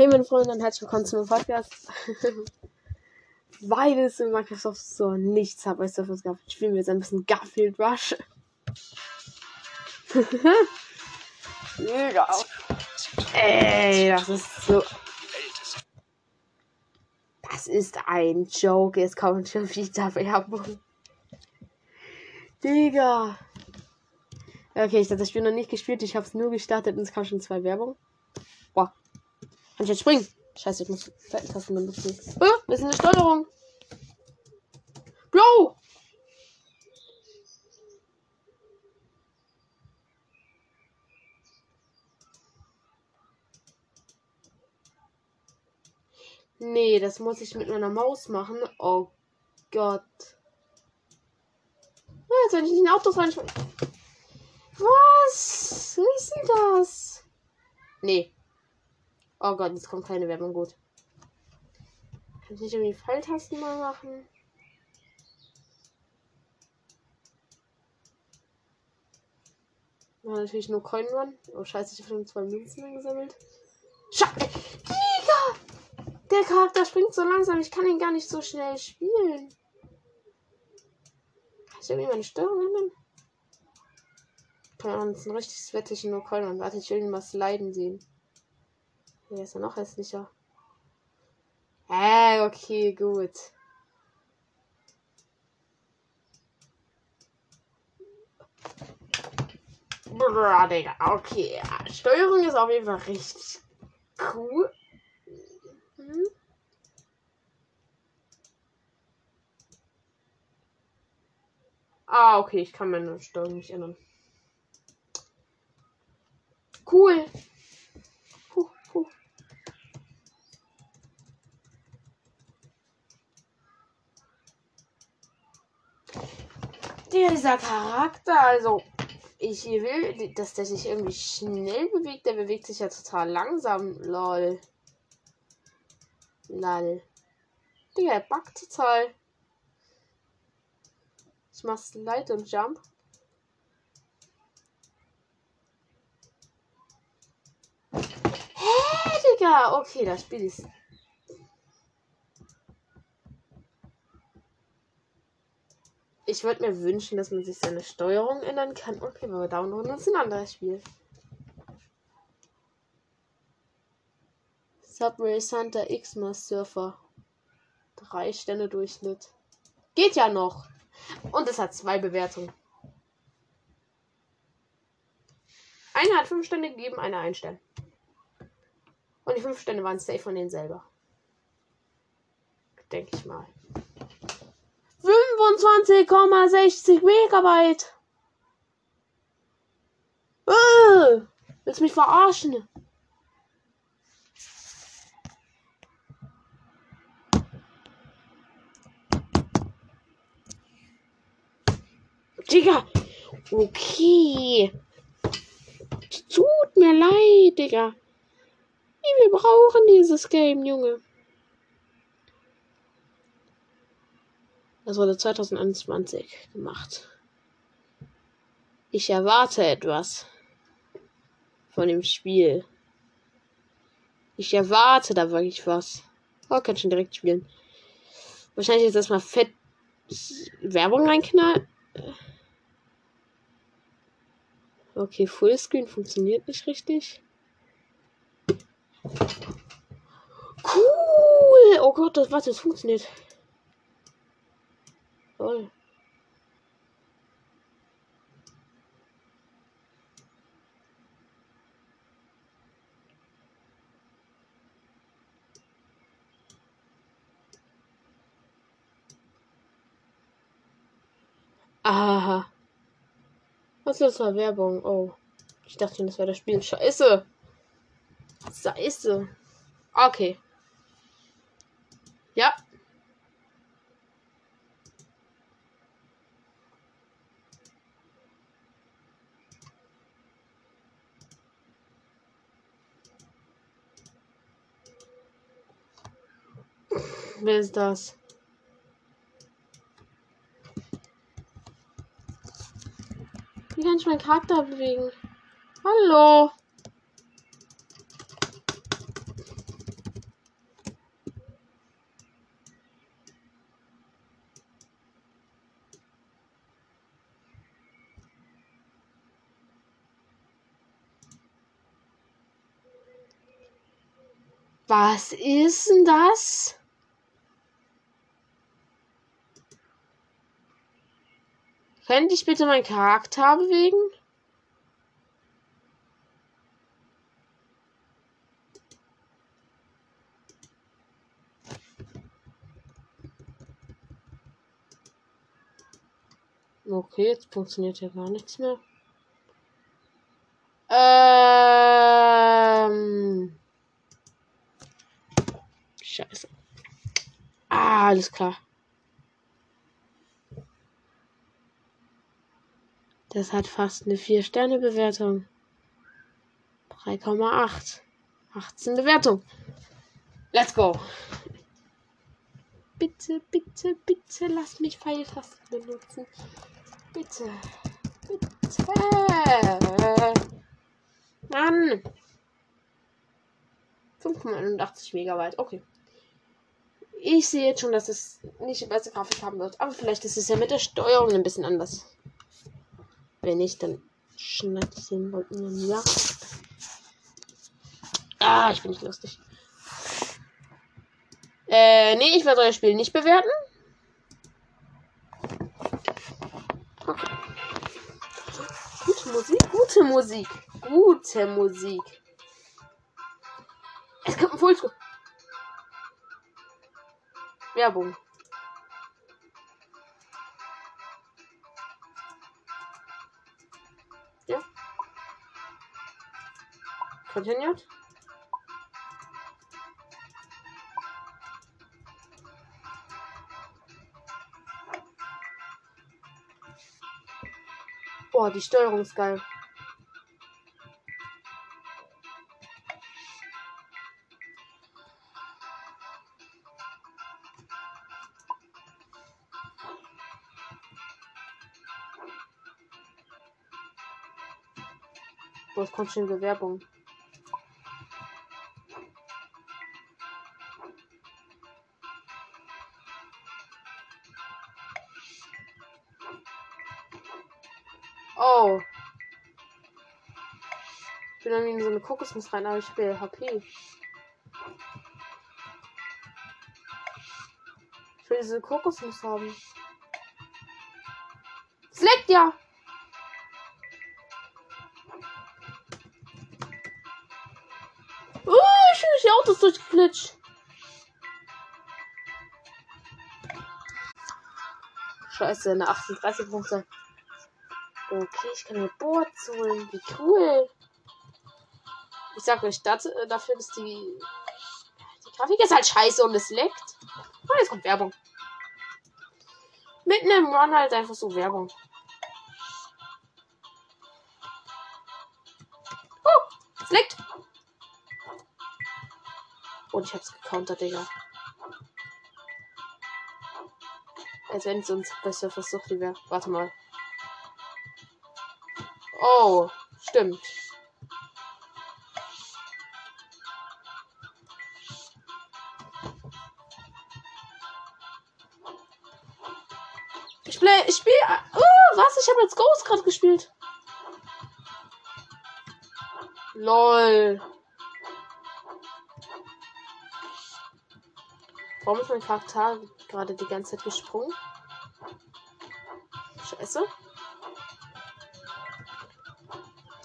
Hey meine Freunde und herzlich willkommen zu meinem Podcast. Weil es in Microsoft so nichts habe, du, was gab, spielen wir jetzt ein bisschen Garfield Rush. Mega. Ey, das ist so. Das ist ein Joke. Jetzt kommt schon wieder Werbung. Digga. Okay, ich habe das Spiel noch nicht gespielt. Ich habe es nur gestartet und es kam schon zwei Werbung. Boah. Kann ich jetzt springen? Scheiße, ich muss Tasten benutzen. Oh, wir sind eine Steuerung. Bro! Nee, das muss ich mit meiner Maus machen. Oh Gott. Jetzt, wenn ich nicht in Autos rein. Was? Wie ist denn das? Nee. Oh Gott, jetzt kommt keine Werbung. Gut. Kann ich nicht irgendwie Pfeiltasten mal machen? War natürlich nur Coin Run. Oh scheiße, ich habe schon zwei Münzen eingesammelt. Scheiße! Der Charakter springt so langsam, ich kann ihn gar nicht so schnell spielen. Kann ich irgendwie meine Steuerung ändern? Das ist ein richtiges Wette, nur Coin Warte, ich will ihn mal sliden sehen. Der ist ja noch hässlicher. Äh, okay, gut. Bra, Digga. Okay. Steuerung ist auf jeden Fall richtig cool. Hm? Ah, okay, ich kann meine Steuerung nicht ändern. Cool. Dieser Charakter, also ich will, dass der sich irgendwie schnell bewegt. Der bewegt sich ja total langsam. Lol. Lol. Digga, er backt total. Ich mach Slide und Jump. Hä, Digga? Okay, das Spiel ist Ich würde mir wünschen, dass man sich seine Steuerung ändern kann. Okay, wir downloaden, das ist ein anderes Spiel. Subway Santa X-Mas Surfer. Drei Sterne Durchschnitt. Geht ja noch. Und es hat zwei Bewertungen. Eine hat fünf Sterne gegeben, eine ein Stern. Und die fünf Sterne waren safe von denen selber. Denke ich mal. 25,60 Megabyte. Äh, willst mich verarschen? Digga. Okay. Tut mir leid, Digga. Wir brauchen dieses Game, Junge. Das wurde 2021 gemacht. Ich erwarte etwas von dem Spiel. Ich erwarte da wirklich was. Oh, kann schon direkt spielen. Wahrscheinlich jetzt erstmal fett Werbung reinknallen. Okay, Fullscreen funktioniert nicht richtig. Cool! Oh Gott, das, was, das funktioniert. Toll. Aha. Was ist das für Werbung? Oh. Ich dachte, das wäre das Spiel. Scheiße. Scheiße. Okay. Ja, Wer ist das? Wie kann ich meinen Charakter bewegen? Hallo? Was ist denn das? Könnte ich bitte meinen Charakter bewegen? Okay, jetzt funktioniert ja gar nichts mehr. Ähm. Scheiße. Ah, alles klar. Das hat fast eine 4-Sterne-Bewertung. 3,8. 18 Bewertung. Let's go. Bitte, bitte, bitte lass mich Pfeiltasten benutzen. Bitte. Bitte. Mann. 5,81 Megabyte. Okay. Ich sehe jetzt schon, dass es nicht die beste Grafik haben wird. Aber vielleicht ist es ja mit der Steuerung ein bisschen anders. Wenn nicht, dann schneide ich den Wolken ja. Ah, ich bin nicht lustig. Äh, nee, ich werde euer Spiel nicht bewerten. Okay. Gute Musik, gute Musik, gute Musik. Es kommt ein Fullscreen. Werbung. Continued. Boah, die Steuerung ist geil. Boah, es kommt schon Bewerbung. Kokosnuss rein, aber ich habe ja HP. Ich will diese Kokosnuss haben. Es ja! Oh, ich bin durch die Autos durchgeglitscht. Scheiße, eine 38 Punkte. Okay, ich kann mir Boards holen. Wie cool. Ich sag euch, das, äh, dafür ist die. Die Grafik ist halt scheiße und es leckt. Und jetzt kommt Werbung. Mitten im Run halt einfach so Werbung. Oh, es leckt. Und ich hab's gecountert, Digga. Als wenn es uns besser versucht, wäre. Warte mal. Oh, stimmt. Ich habe jetzt Ghost gerade gespielt. Lol. Warum ist mein Charakter gerade die ganze Zeit gesprungen? Scheiße.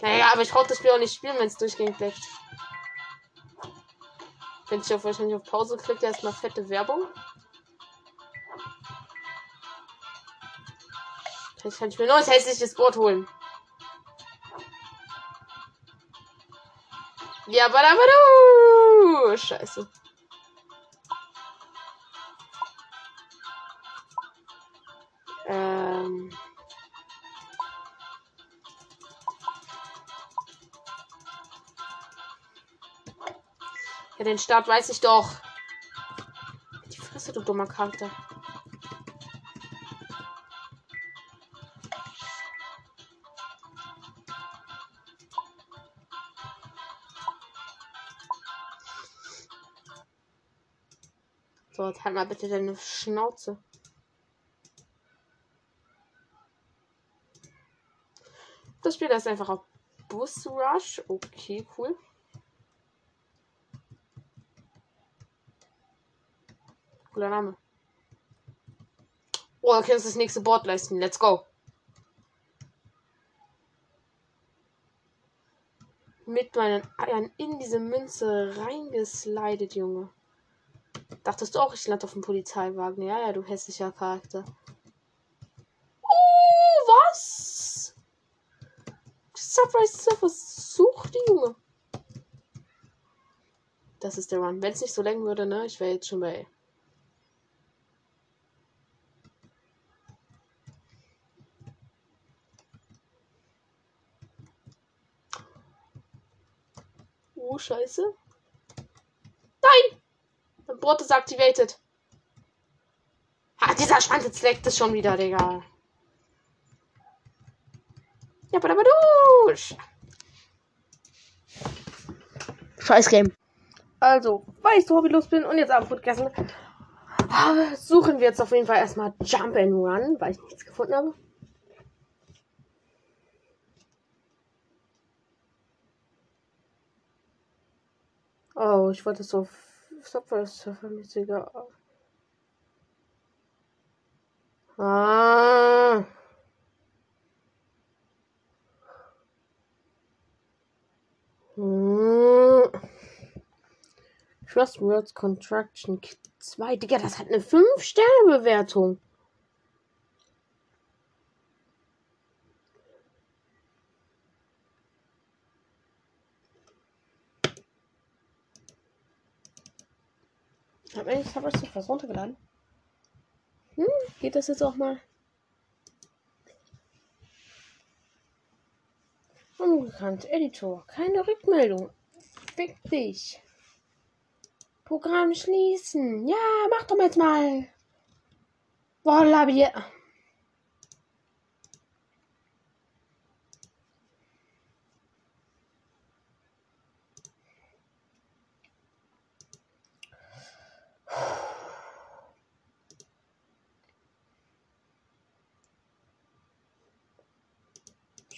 Naja, aber ich brauche das Spiel auch nicht spielen, wenn es durchgehend leckt. Wenn ich auf wahrscheinlich auf Pause klicke, erstmal fette Werbung. Vielleicht kann ich mir ein hässliches Board holen. Ja, aber du. Scheiße. Ähm. Ja, den Start weiß ich doch. Die Fresse, du dummer Charakter. So, halt mal bitte deine Schnauze. Das Spiel ist einfach auf Bus Rush. Okay, cool. Cooler Name. Oh, okay, uns das nächste Board leisten. Let's go. Mit meinen Eiern in diese Münze reingeslidet, Junge. Dachtest du auch, ich lande auf dem Polizeiwagen? Ja, ja, du hässlicher Charakter. Oh, was? Surprise Surfer, such die Junge. Das ist der Run. Wenn es nicht so länger würde, ne? Ich wäre jetzt schon bei. Oh, scheiße. Bot ist activated. Ah, dieser Schwanz leckt es schon wieder, Digga. Ja, aber du. Scheiß Game. Also, weil ich so hobbylos bin und jetzt Abendbrot gegessen, suchen wir jetzt auf jeden Fall erstmal Jump and Run, weil ich nichts gefunden habe. Oh, ich wollte so Subway Surfer mäßiger. Ah. Hm. Trust Words Contraction Kit 2. Digga, das hat eine 5-Sterne-Bewertung. Hab ich habe ich was runtergeladen? Hm, geht das jetzt auch mal? Unbekannt, Editor, keine Rückmeldung. Fick dich. Programm schließen. Ja, mach doch jetzt mal. Voila, wir.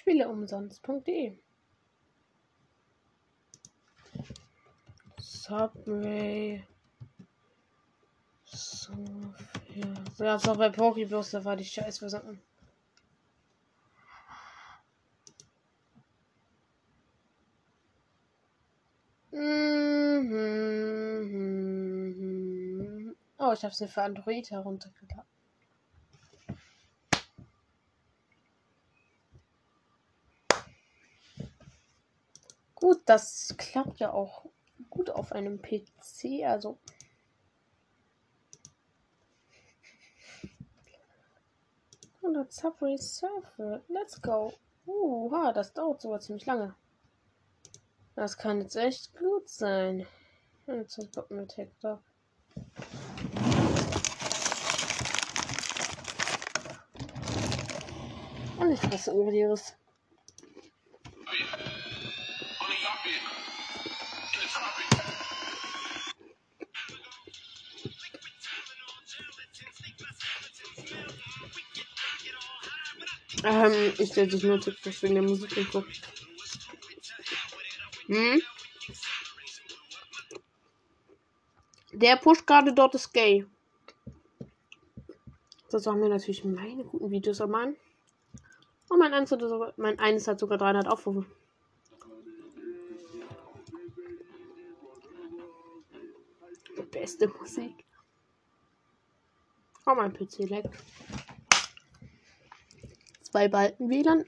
Spieleumsonst.de Subway. So, ja. Bei Pokébus, da war die Scheiße versanken. Mhm. Oh, ich habe sie für Android heruntergeladen. Gut, das klappt ja auch gut auf einem PC, also. Und Subway Surfer. Let's go. Uh, das dauert sogar ziemlich lange. Das kann jetzt echt gut sein. Jetzt mit Hector. Und ich fresse irgendwie ihres. Ähm, ich stelle dich nur TikTok wegen der Musik so. Hm? Der pusht gerade dort ist gay. Das haben wir natürlich meine guten Videos am Mann. Und mein eines, hat sogar, mein eines hat sogar 300 Aufrufe. Beste Musik. Oh, mein PC leckt zwei Balken WLAN.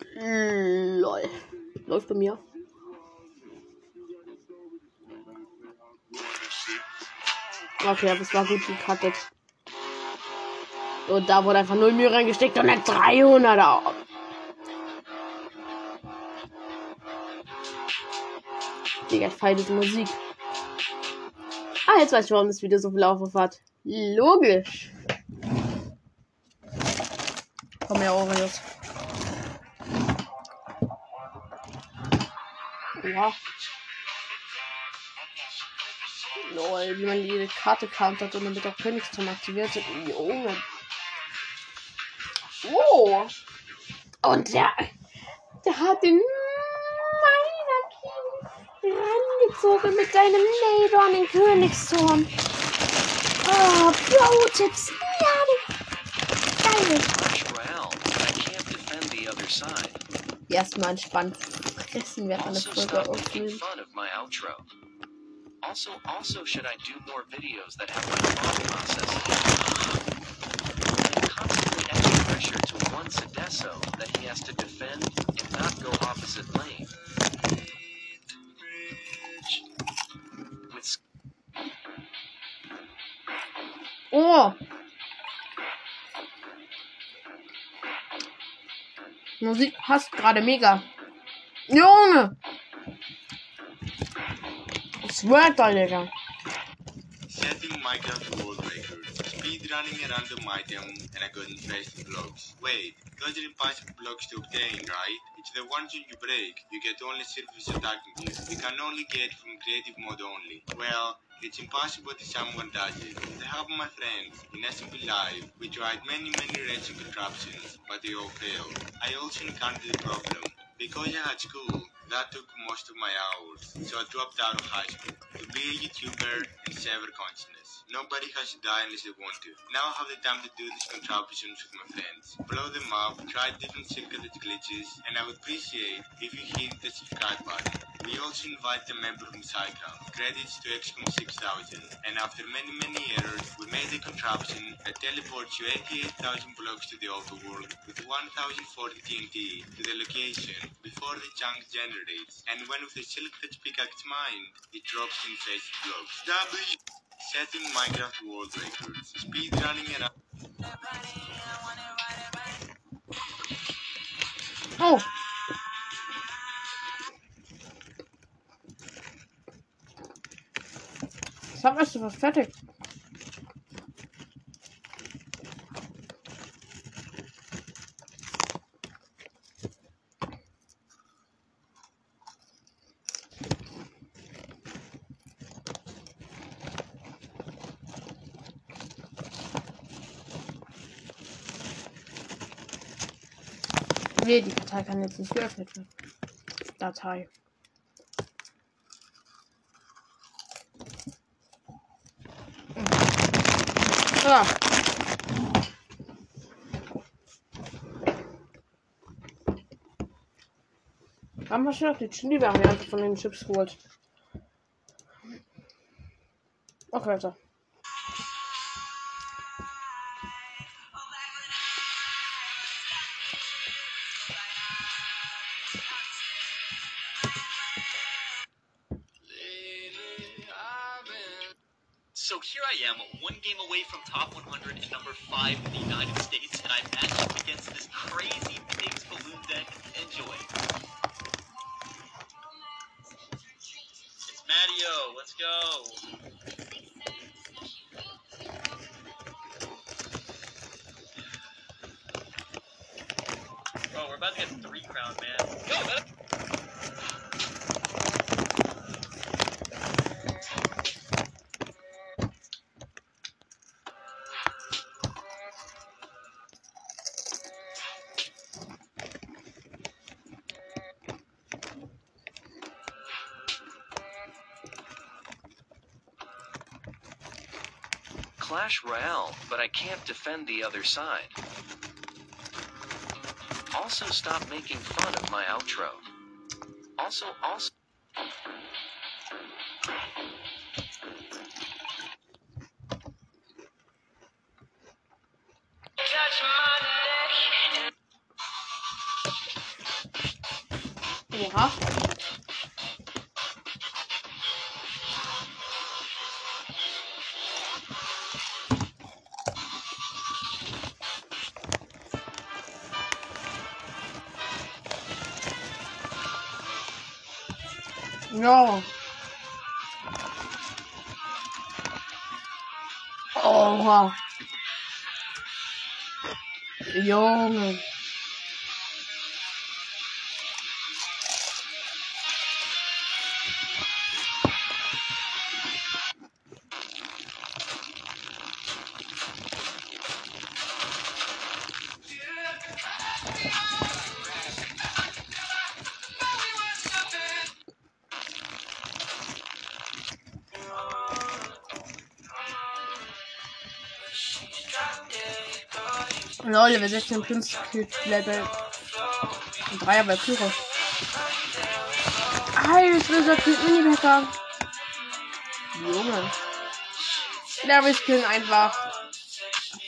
Lol. Läuft bei mir. Okay, aber es war gut gecuttet. Und da wurde einfach 0 Mühe reingesteckt und ein 300er. Digga, ich feiere diese Musik. Ah, jetzt weiß ich, warum das Video so viel Aufruf hat. Logisch. Komm her, Oreos. Ja. Lol, wie man jede Karte countert und dann wird auch Königsturm aktiviert. Junge. Oh. Und der, der hat den meiner rangezogen mit deinem Nado an den Königsturm. Oh, Pro-Tipps. Ja, geil. Erstmal entspannt während eine Also Folge making aufnimmt. Also, also should I do more videos that have my thought process? And constantly extra pressure to one Sedeso that he has to defend and not go opposite lane. With Oh! Musik hasst gerade mega. Junge! Sweater, Digga. Setting Minecraft world record. Speed running a random item and I got infested blocks. Wait, those are impossible blocks to obtain, right? It's the ones you break, you get only surface attacking you. You can only get from creative mode only. Well, it's impossible that someone does it. The help my friends, in SMP Live, we tried many many racing contraptions, but they all failed. I also encountered the problem. Because I had school, that took most of my hours, so I dropped out of high school to be a YouTuber and sever consciousness. Nobody has to die unless they want to. Now I have the time to do these contraptions with my friends. Blow them up, try different circuit glitches, and I would appreciate if you hit the subscribe button. We also invite a member from SciCraft. Credits to XCOM 6000. And after many many errors, we made a contraption that teleports you 88,000 blocks to the overworld with 1040 TNT to the location before the chunk generates. And when with the silk pickaxe mine, it drops in face blocks. W setting Minecraft world records. Speed running around. Oh! Ich hab erst was fertig. Nee, die Datei kann jetzt nicht geöffnet werden. Datei. Ja. Haben wir schon noch die Chili-Variante von den Chips geholt? Okay, weiter. From top 100 and number 5 in the United States, Clash Royale, but I can't defend the other side. Also stop making fun of my outro. Also, also. Ja. Oha. Junge. Level 16 Prinz Level 3 bei Pyro. Iris Wizard Kid Mini-Hacker. Junge. Ja, wir spielen einfach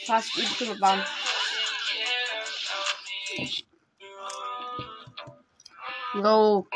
fast übliche Bahn. No.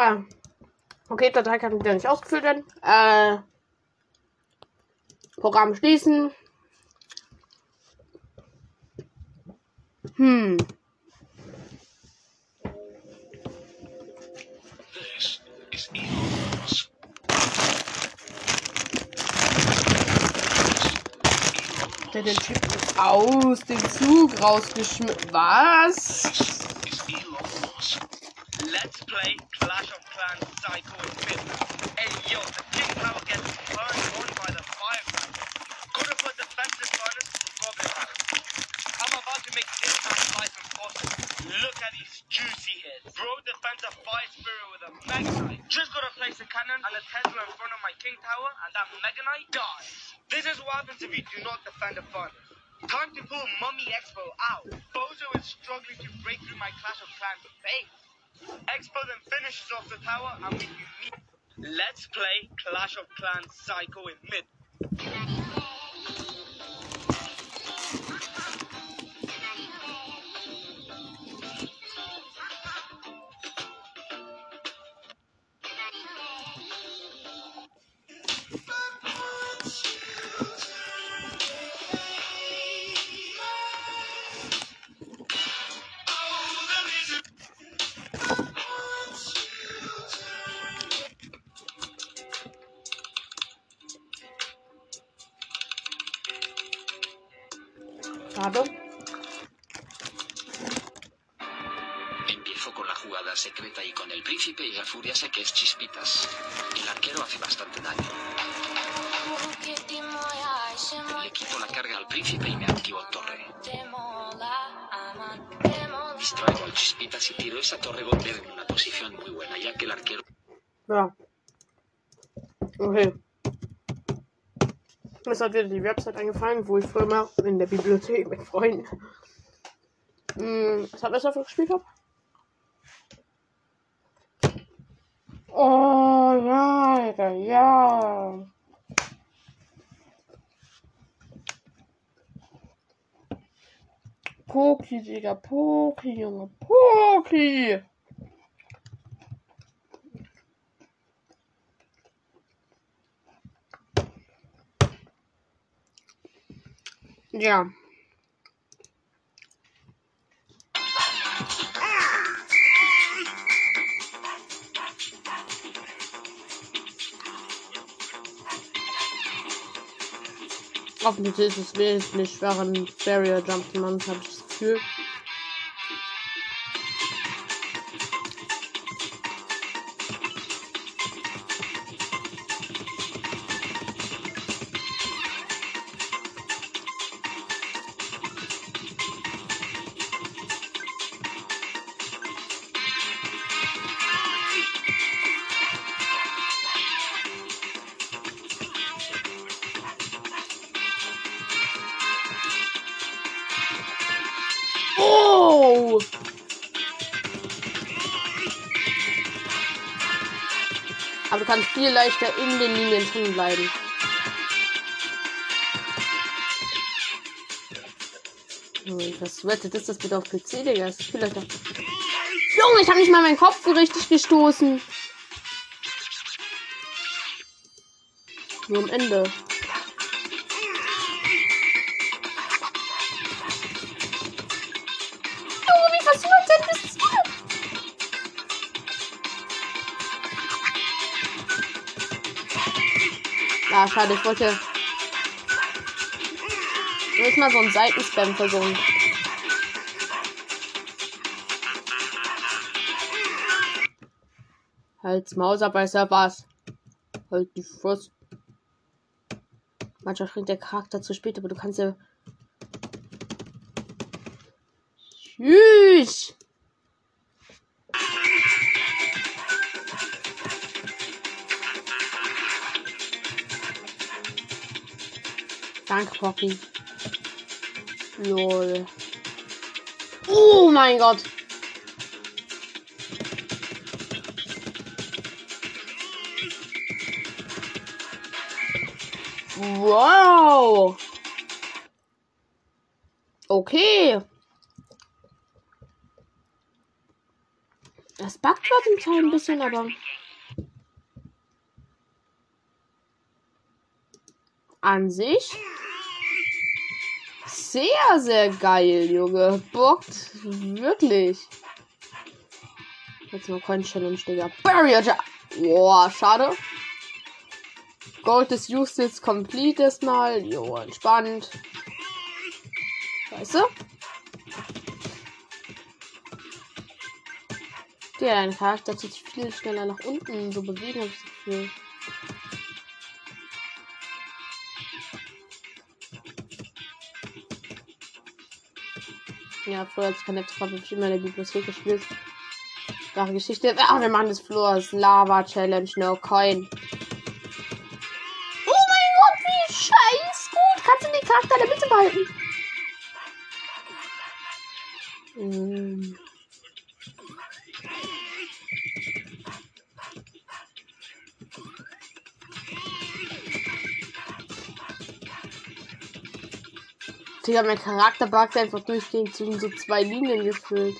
Ah. Okay, Datei kann wieder nicht ausgefüllt werden. Äh, Programm schließen. Hm. Der den Typ aus dem Zug rausgeschmissen. Was? Let's play Of Psycho in mid. Hey yo, the King Tower gets turned on by the. Could have put defensive furnace for Goblin Hunter. I'm about to make this time nice and possible. Look at these juicy hits. Bro defends a fire spirit with a Knight. Just gotta place a cannon and a Tesla in front of my King Tower and that Mega Knight dies. This is what happens if you do not defend a furnace. Time to pull Mummy Expo out. Bozo is struggling to break through my Clash of Clans base. Expo then finishes off the tower and we meet. Let's play Clash of Clans Psycho in mid. Ist halt wieder die Website eingefallen, wo ich früher mal in der Bibliothek mit Freunden. Hat das dafür gespielt habe? Oh ja, Alter, ja. Poki, Digga, Poki, Junge, Poki. Ja. Hoffentlich ist es wesentlich schweren Barrier Jumpman, habe ich das Gefühl. Viel leichter in den Linien drin bleiben. Was wettet ist das bitte auf PC, Digga? Das ist viel leichter. Junge, ich habe nicht mal meinen Kopf so richtig gestoßen. Nur am Ende. Ja, schade, ich wollte. Ich will mal so einen Seitenspam versuchen. Halt's Mauserbeißer war's. Halt die Frust. Manchmal springt der Charakter zu spät, aber du kannst ja. Tschüss! Danke, Poppy. Lol. Oh mein Gott. Wow. Okay. Das backt Teil ein bisschen, aber. An sich. Sehr, sehr geil, Junge. Bockt. Wirklich. Jetzt mal Coin Challenge, Digga. Barrier Jump. Boah, schade. Gold ist Justice complete erstmal. Jo, entspannt. Weißt du? Der, dein Charakter tut viel schneller nach unten so bewegen, habe ich das Gefühl. Ja, früher als ich kein Laptop habe, habe ich immer in der Bibliothek gespielt. Klare Geschichte. Ah, wir machen das Floors. Lava Challenge, no coin. Oh mein Gott, wie scheiß gut. Kannst du den Charakter in der Mitte behalten? Digga, mein Charakter buggt einfach durchgehend zwischen so zwei Linien gefühlt.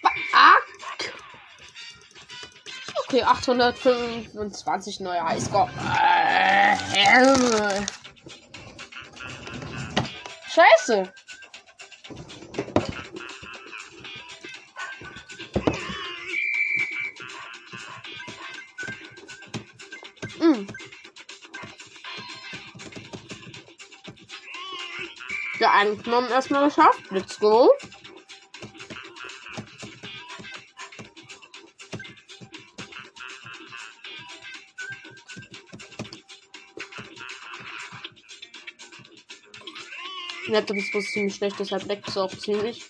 Fuck. Okay, 825 neue Highscore. Scheiße. Knochen erstmal geschafft. Let's go. Laptop ist wohl ziemlich schlecht, deshalb leckt es auch ziemlich.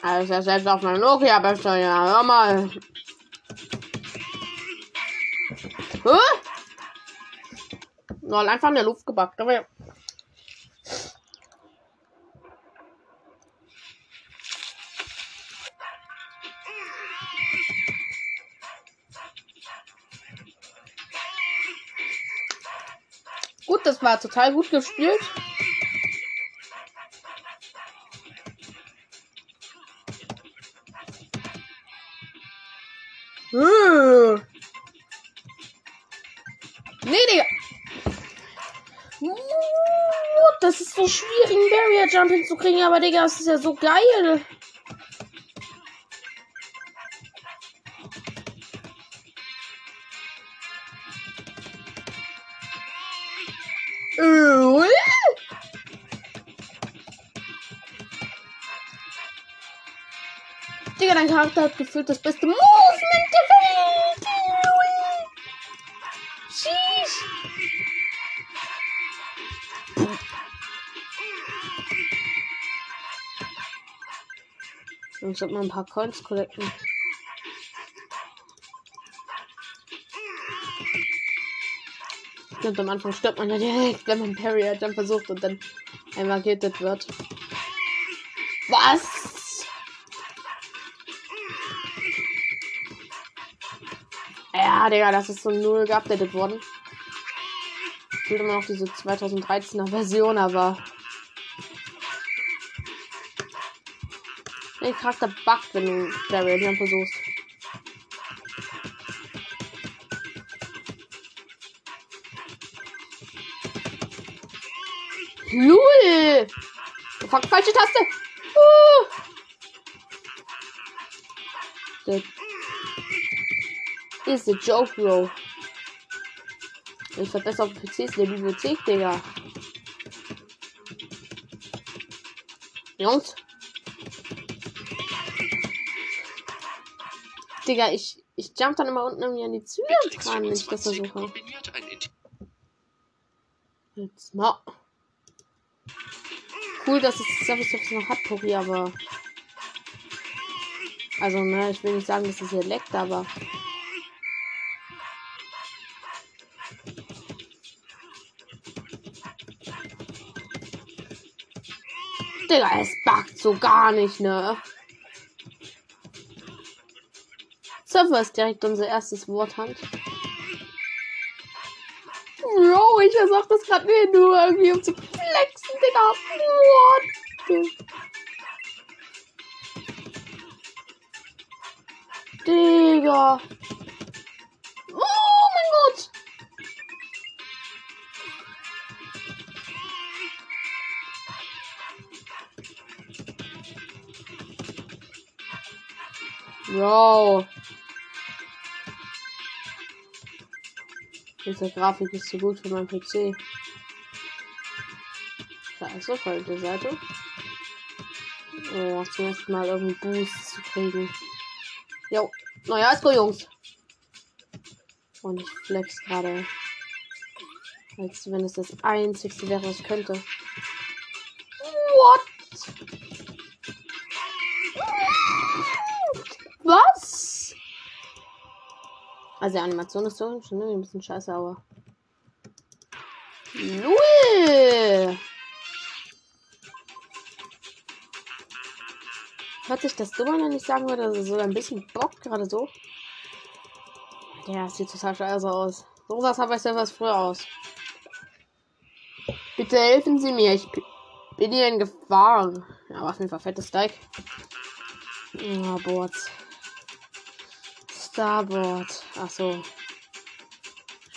Also selbst auf meinem Nokia ja, hör mal. Soll einfach in der Luft gebackt, aber ja. Gut, das war total gut gespielt. Einen Barrier Jump hinzukriegen, aber Digga, das ist ja so geil. Digga, dein Charakter hat gefühlt das beste Movement der Welt. Ich sollte mal ein paar Coins collecten. Und am Anfang stirbt man ja direkt, wenn man Parry halt dann versucht und dann einmal gehittet wird. Was? Ja, Digga, das ist so null geupdatet worden. Ich will immer noch diese 2013er Version, aber. Der Charakter buggt, wenn du Barrier dann versuchst. Lul! Fuck, falsche Taste! Uh. That is a joke, bro. Ich verbessere auf PCs in der Bibliothek, Digga. Jungs. Digga, ich, ich jump dann immer unten irgendwie an die Züge dran, wenn ich das 25 versuche. Jetzt mal. Cool, dass es Surface Surface noch hat, Pori, aber. Also, ne, ich will nicht sagen, dass es hier leckt, aber. Digga, es backt so gar nicht, ne? Surfer ist direkt unser erstes Worthand. Bro, ich versuch das gerade nur irgendwie um zu flexen, Digga. What? Digga. Oh mein Gott. Bro. Diese Grafik ist zu gut für meinen PC. Da ist auf der Seite. Oh, zum ersten Mal irgendwie Boost zu kriegen. Jo, neuer Asko, Jungs. Und ich flex gerade. Als wenn es das einzigste wäre, was ich könnte. Also die Animation ist so schon ein bisschen scheiße, aber. Null! Hört sich das dumm an, wenn ich sagen würde, dass es so ein bisschen Bock gerade so? Der sieht total scheiße aus. So ich selber früher aus. Bitte helfen Sie mir, ich bin hier in Gefahr. Ja, aber auf jeden Fall fettes Steak. Ja, Boards. Starboard. Ach so.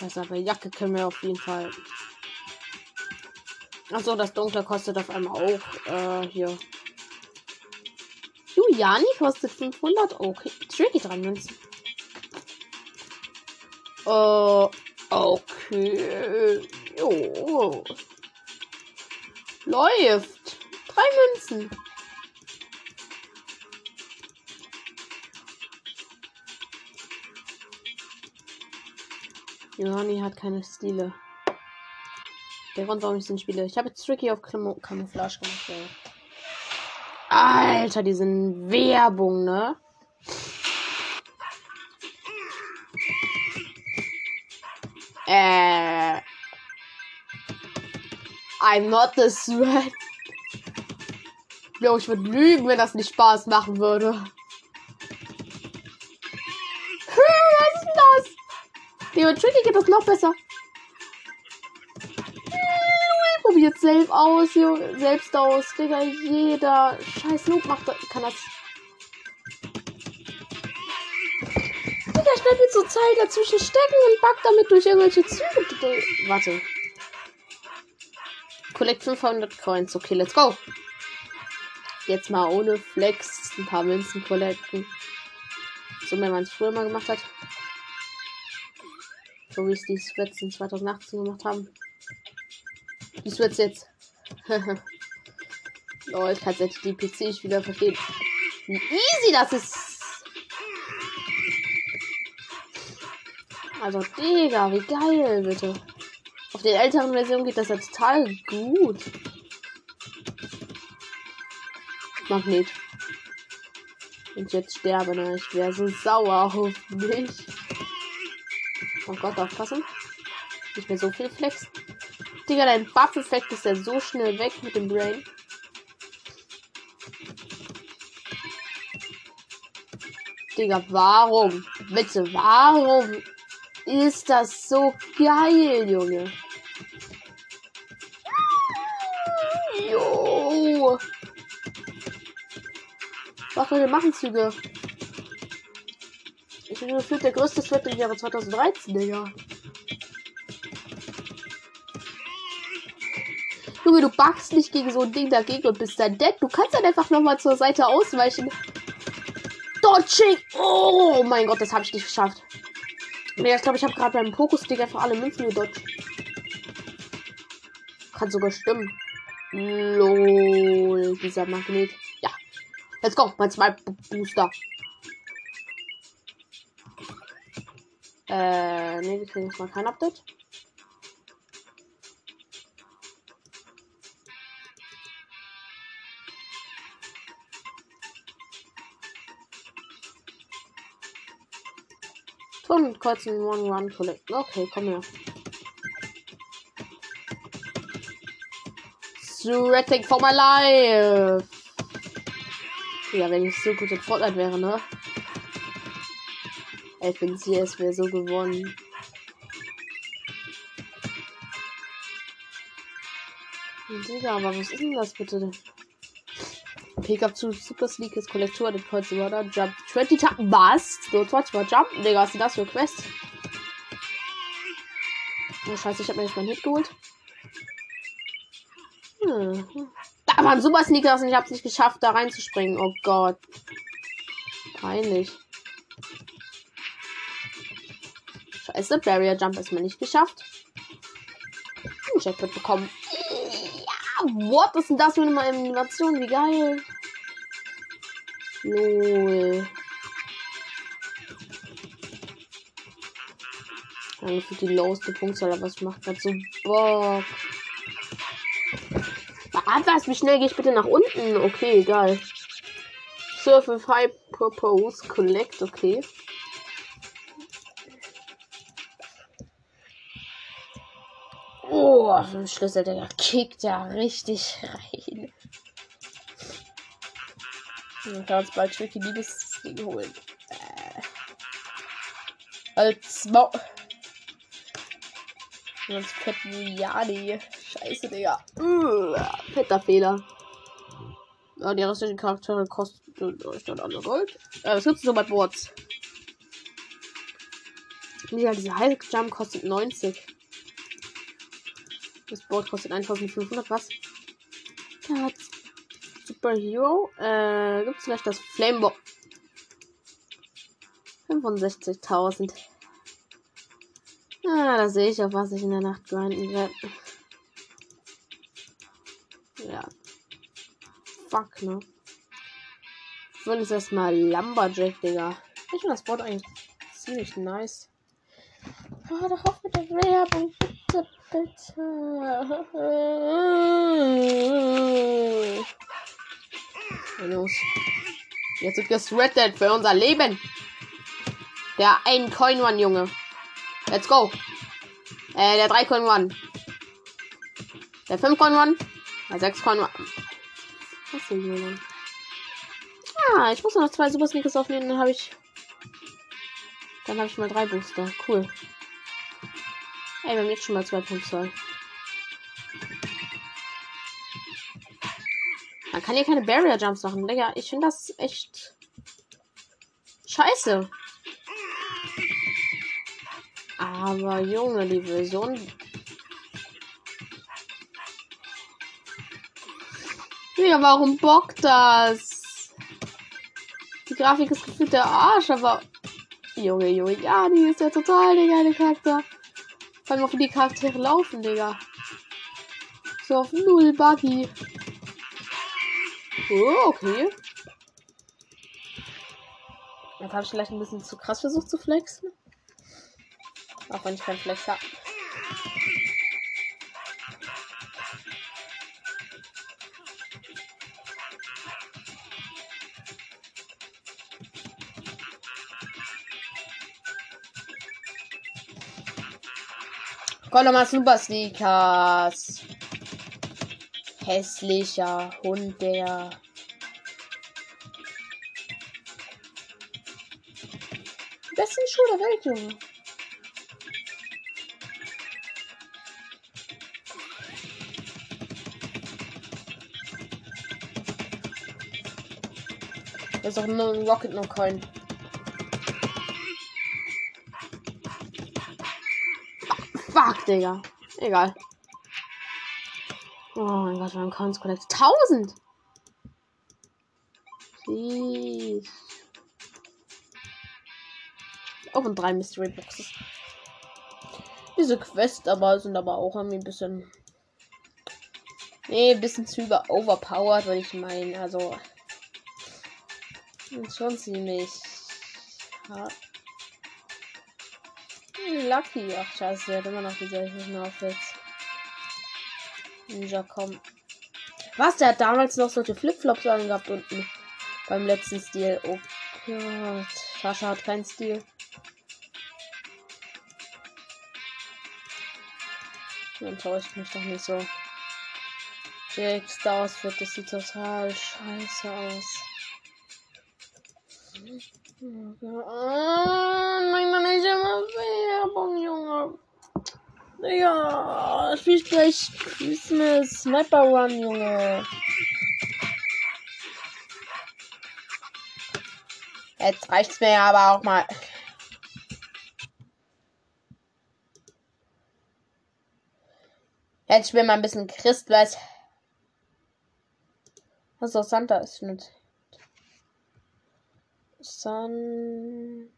Scheiße, aber Jacke können wir auf jeden Fall. Ach so, das Dunkle kostet auf einmal auch äh, hier. Juliani kostet 500. Okay, tricky dran Münzen. Äh, okay. Jo. Läuft. Drei Münzen. Johanni hat keine Stile. Der Grund, warum ich den spiele. Ich habe jetzt Tricky auf Camo Camouflage gemacht. Ja. Alter, diese Werbung, ne? Äh. I'm not the sweat. Jo, ich würde lügen, wenn das nicht Spaß machen würde. Mit Tricky geht das noch besser. Probiert selbst aus. Selbst aus, Digga. Jeder scheiß Noob macht das, kann das. Digga, bleib mir zur Zeit dazwischen stecken und back damit durch irgendwelche Züge. Warte. Collect 500 Coins. Okay, let's go. Jetzt mal ohne Flex ein paar Münzen collecten. So, wie man es früher mal gemacht hat. So wie es die Sweats in 2018 gemacht haben. Die Sweats jetzt. ich kann jetzt die PC wieder verstehen. Wie easy das ist. Also, Digga, wie geil, bitte. Auf den älteren Versionen geht das ja total gut. Magnet. Ich jetzt sterbe, ne? Ich wäre so sauer auf mich. Oh Gott, aufpassen. Nicht mehr so viel Flex. Digga, dein Buff-Effekt ist ja so schnell weg mit dem Brain. Digga, warum? Bitte, warum ist das so geil, Junge? Jo. Was für Machenzüge? Ich bin gefühlt der größte Sweat im Jahre 2013, Digga. Junge, du backst nicht gegen so ein Ding dagegen und bist dann dead. Du kannst dann einfach nochmal zur Seite ausweichen. Dodging! Oh mein Gott, das habe ich nicht geschafft. Nee, ich glaube, ich habe gerade beim Pokus-Stick einfach alle Münzen gedodgt. Kann sogar stimmen. Lol, dieser Magnet. Ja. Let's go, mein zwei Booster. Äh, nee, wir kriegen jetzt mal kein Update. Ton kreuzen One Run Collect. Okay, komm her. Threating for my life. Ja, wenn ich so gut in Fortnite wäre, ne? Ich bin CS wäre so gewonnen. Digga, aber was ist denn das bitte? Pick up zu Super Sneakers Kollektor, den Kreuz Water, Jump 20 Tap. Was? So 20 mal Jump? Digga, was ist das für eine Quest? Oh, scheiße, ich hab mir jetzt meinen Hit geholt. Hm. Da waren Super Sneakers und ich hab's nicht geschafft, da reinzuspringen. Oh Gott. Peinlich. Scheiße, Barrier Jump ist mir nicht geschafft. Ein Jackpot bekommen. Ja, what ist denn das für eine Animation? Wie geil. Lol. Danke für die loweste Punktzahl, aber es macht grad so Bock. Abwärts, wie schnell gehe ich bitte nach unten? Okay, egal. Surf with High Propose Collect, okay. So ein Schlüssel, der kickt ja richtig rein. Ich kann uns bald Tricky Liebes Ding holen. Äh. Als Mau. Als fetten Jani. Scheiße, Digga. Fetter Fehler. Ja, die restlichen Charaktere kosten euch dann alle Gold. Äh, was gibt's noch bei Boards? Ja, diese Jump kostet 90. Das Board kostet 1500, was? Ja, Superhero. Äh, gibt's vielleicht das Flameboard? 65.000. Ah, da sehe ich, auf was ich in der Nacht grinden werde. Ja. Fuck, ne? Ich will jetzt erstmal Lumberjack, Digga. Ich finde das Board eigentlich ziemlich nice. Oh, doch auf mit der Werbung. Bitte, bitte. Los. Jetzt wird gesrettet für unser Leben. Der ein Coin One, Junge. Let's go. Äh, der 3 Coin One. Der 5 Coin One. Der 6 Coin One. Was ist denn hier Ah, ich muss noch zwei Super Sneakers aufnehmen, dann habe ich. Dann habe ich mal drei Booster. Cool. Ey, wir haben jetzt schon mal 2.2. Man kann hier keine Barrier Jumps machen, Digga. Ich finde das echt. Scheiße. Aber Junge, die Version. Ja, warum bockt das? Die Grafik ist gefühlt der Arsch, aber. Junge, Junge, ja, die ist ja total der geile Charakter. Vor allem auch wie die Charaktere laufen, Digga. So auf null Buggy. Oh, okay. Jetzt habe ich vielleicht ein bisschen zu krass versucht zu flexen. Auch wenn ich keinen Flex habe. Komm nochmal Super Sneakers. Hässlicher Hund, der. Besten Schuh der Welt, Junge. Das ist doch nur ein Rocket No Coin. Fuck, Digga. Egal. Oh mein Gott, haben Coins Collect. 1000! Jeez. Oh, und drei Mystery Boxes. Diese Quest aber sind aber auch irgendwie ein bisschen. Nee, ein bisschen zu über overpowered, würde ich meinen. Also. Schon ziemlich hart. Lucky. Ach, scheiße, sie hat immer noch die gleichen Outfits. Ninja, komm. Was? Der hat damals noch solche Flipflops angehabt unten. Beim letzten Stil. Oh Gott. Sascha hat keinen Stil. Enttäuscht mich doch nicht so. Jake Star Outfit, das sieht total scheiße aus. Oh, nein, nein, Werbung, Ja, spiel gleich Christmas Sniper Run, Junge. Jetzt reicht's mir aber auch mal. Jetzt spielen wir ein bisschen Christmas. Also Santa ist nicht. Sun.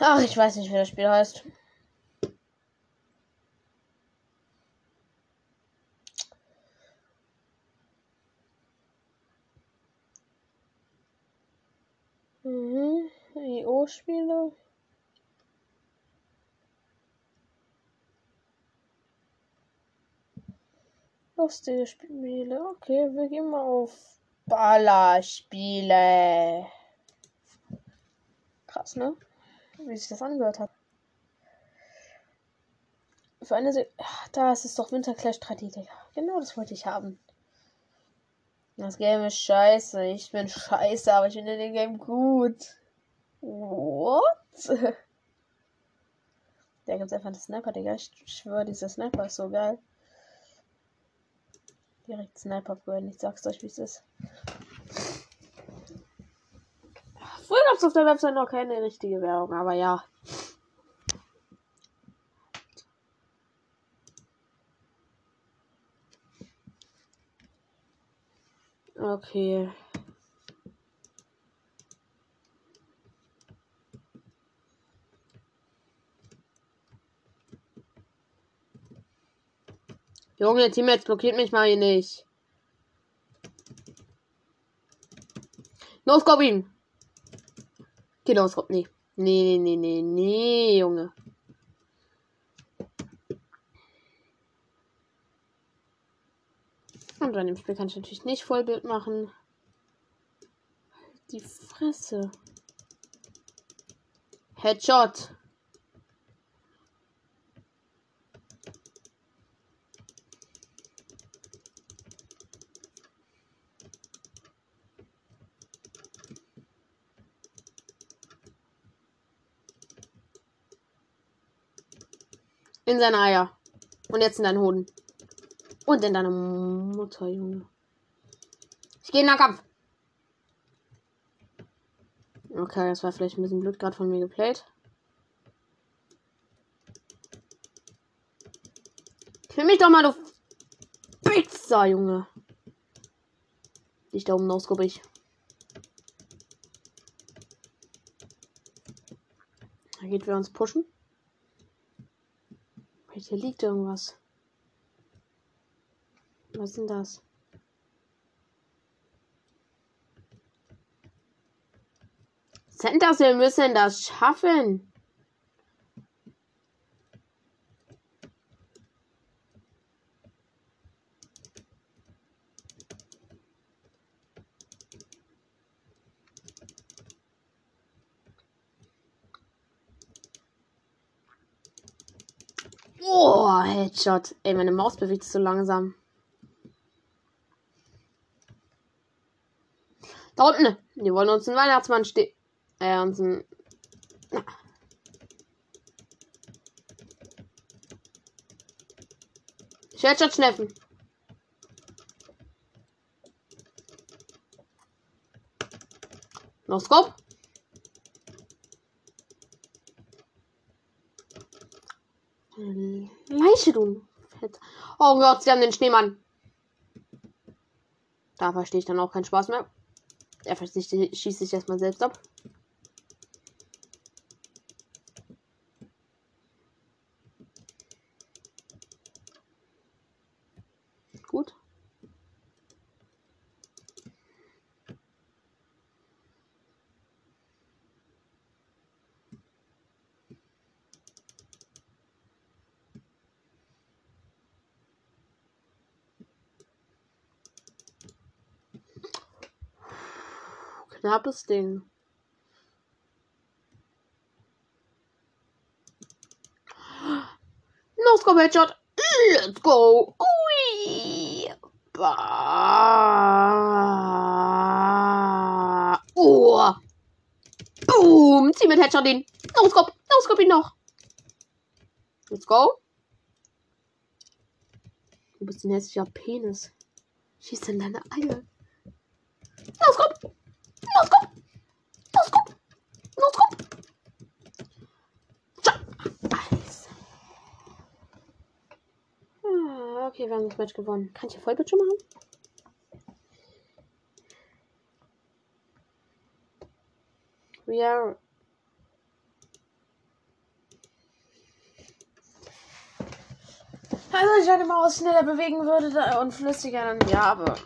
Ach, ich weiß nicht, wie das Spiel heißt. Mhm. IO-Spiele. Lustige Spiele. Okay, wir gehen mal auf Ballerspiele. Krass, ne? Wie sich das angehört hat. Für eine Se Ach, Da ist doch Winterclash 3D, Digga. Genau das wollte ich haben. Das Game ist scheiße. Ich bin scheiße, aber ich finde den Game gut. What? Der gibt einfach einen Sniper, Digga. Ich schwöre, dieser Sniper ist so geil. Direkt Sniper upgraden. Ich sag's euch, wie es ist. Früher gab's auf der Website noch keine richtige Werbung, aber ja. Okay. Junge, Teammates blockiert mich mal hier nicht. No scoping. No scope. Nee. Nee, nee, nee, nee, nee, Junge. Und bei dem Spiel kann ich natürlich nicht Vollbild machen. Die Fresse. Headshot. In seine Eier. Und jetzt in deinen Hoden. Und in deine Mutter, Junge. Ich gehe in den Kampf. Okay, das war vielleicht ein bisschen blöd gerade von mir geplayt. Kill mich doch mal, du Pizza, Junge. Dich da oben ausguck ich. Da geht wir uns pushen. Hier liegt irgendwas. Was ist denn das? Centers, wir müssen das schaffen. Oh, Headshot. Ey, meine Maus bewegt sich so langsam. Da unten. Die wollen uns einen Weihnachtsmann stehen. Äh, uns einen. Na. Headshot schneffen. No Scope. Leiche, du. Fett. Oh Gott, sie haben den Schneemann. Da verstehe ich dann auch keinen Spaß mehr. Er schießt sich erstmal selbst ab. Gut. Knappes Ding. No scope headshot. Let's go. Ui. Bah. Oh. Boom. Zieh mit Headshot ihn. No scope. No scope ihn noch. Let's go. Du bist ein hässlicher Penis. Schieß in deine Eier. No scope. No scope. No scope. No scope. Tja. Eis. Ah, okay, wir haben das Match gewonnen. Kann ich hier Vollbildschirm machen? We are. Also, ich eine Maus schneller bewegen würde und flüssiger, dann ja, aber.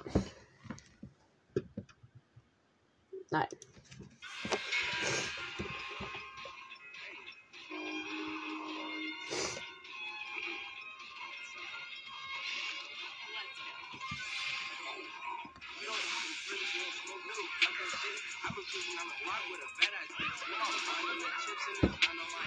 the block with a ass bitch. I chips in this, my.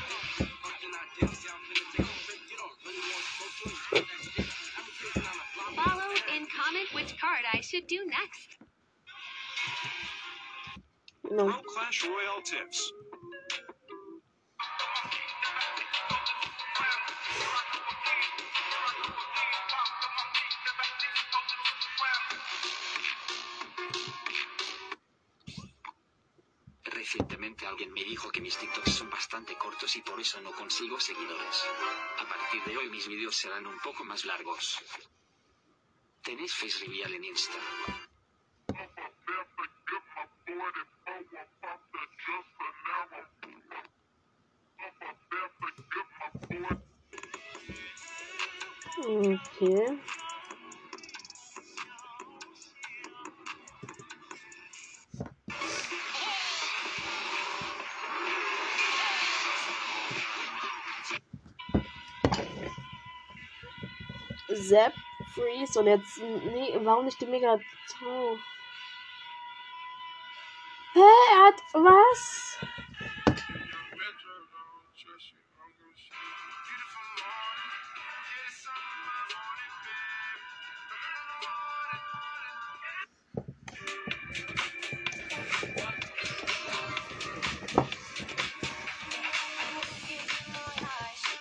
Fucking I'm finna take a trip. You don't really want smoke, that shit. I'm kissing on the block. Follow and comment which card I should do next. No. Clash Royale tips. Consigo seguidores. A partir de hoy mis vídeos serán un poco más largos. ¿Tenéis Face Reveal en Insta? Okay. Zap, Freeze und jetzt. Nee, warum nicht die Mega drauf? Hä, er hat was?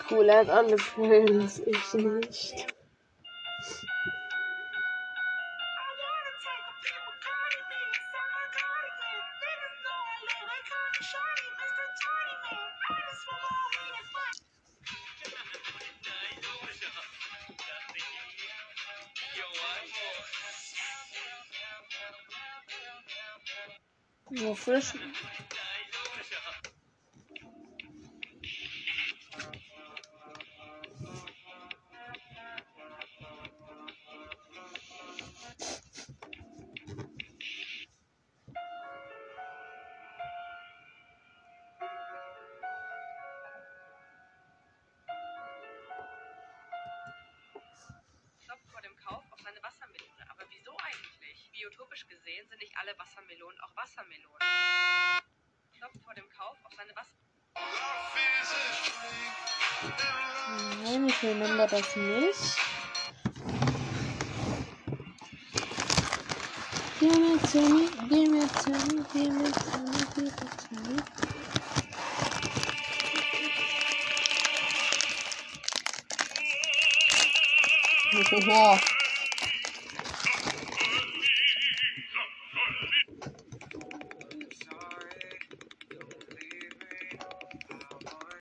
Cool, er hat alle Frames, ich nicht.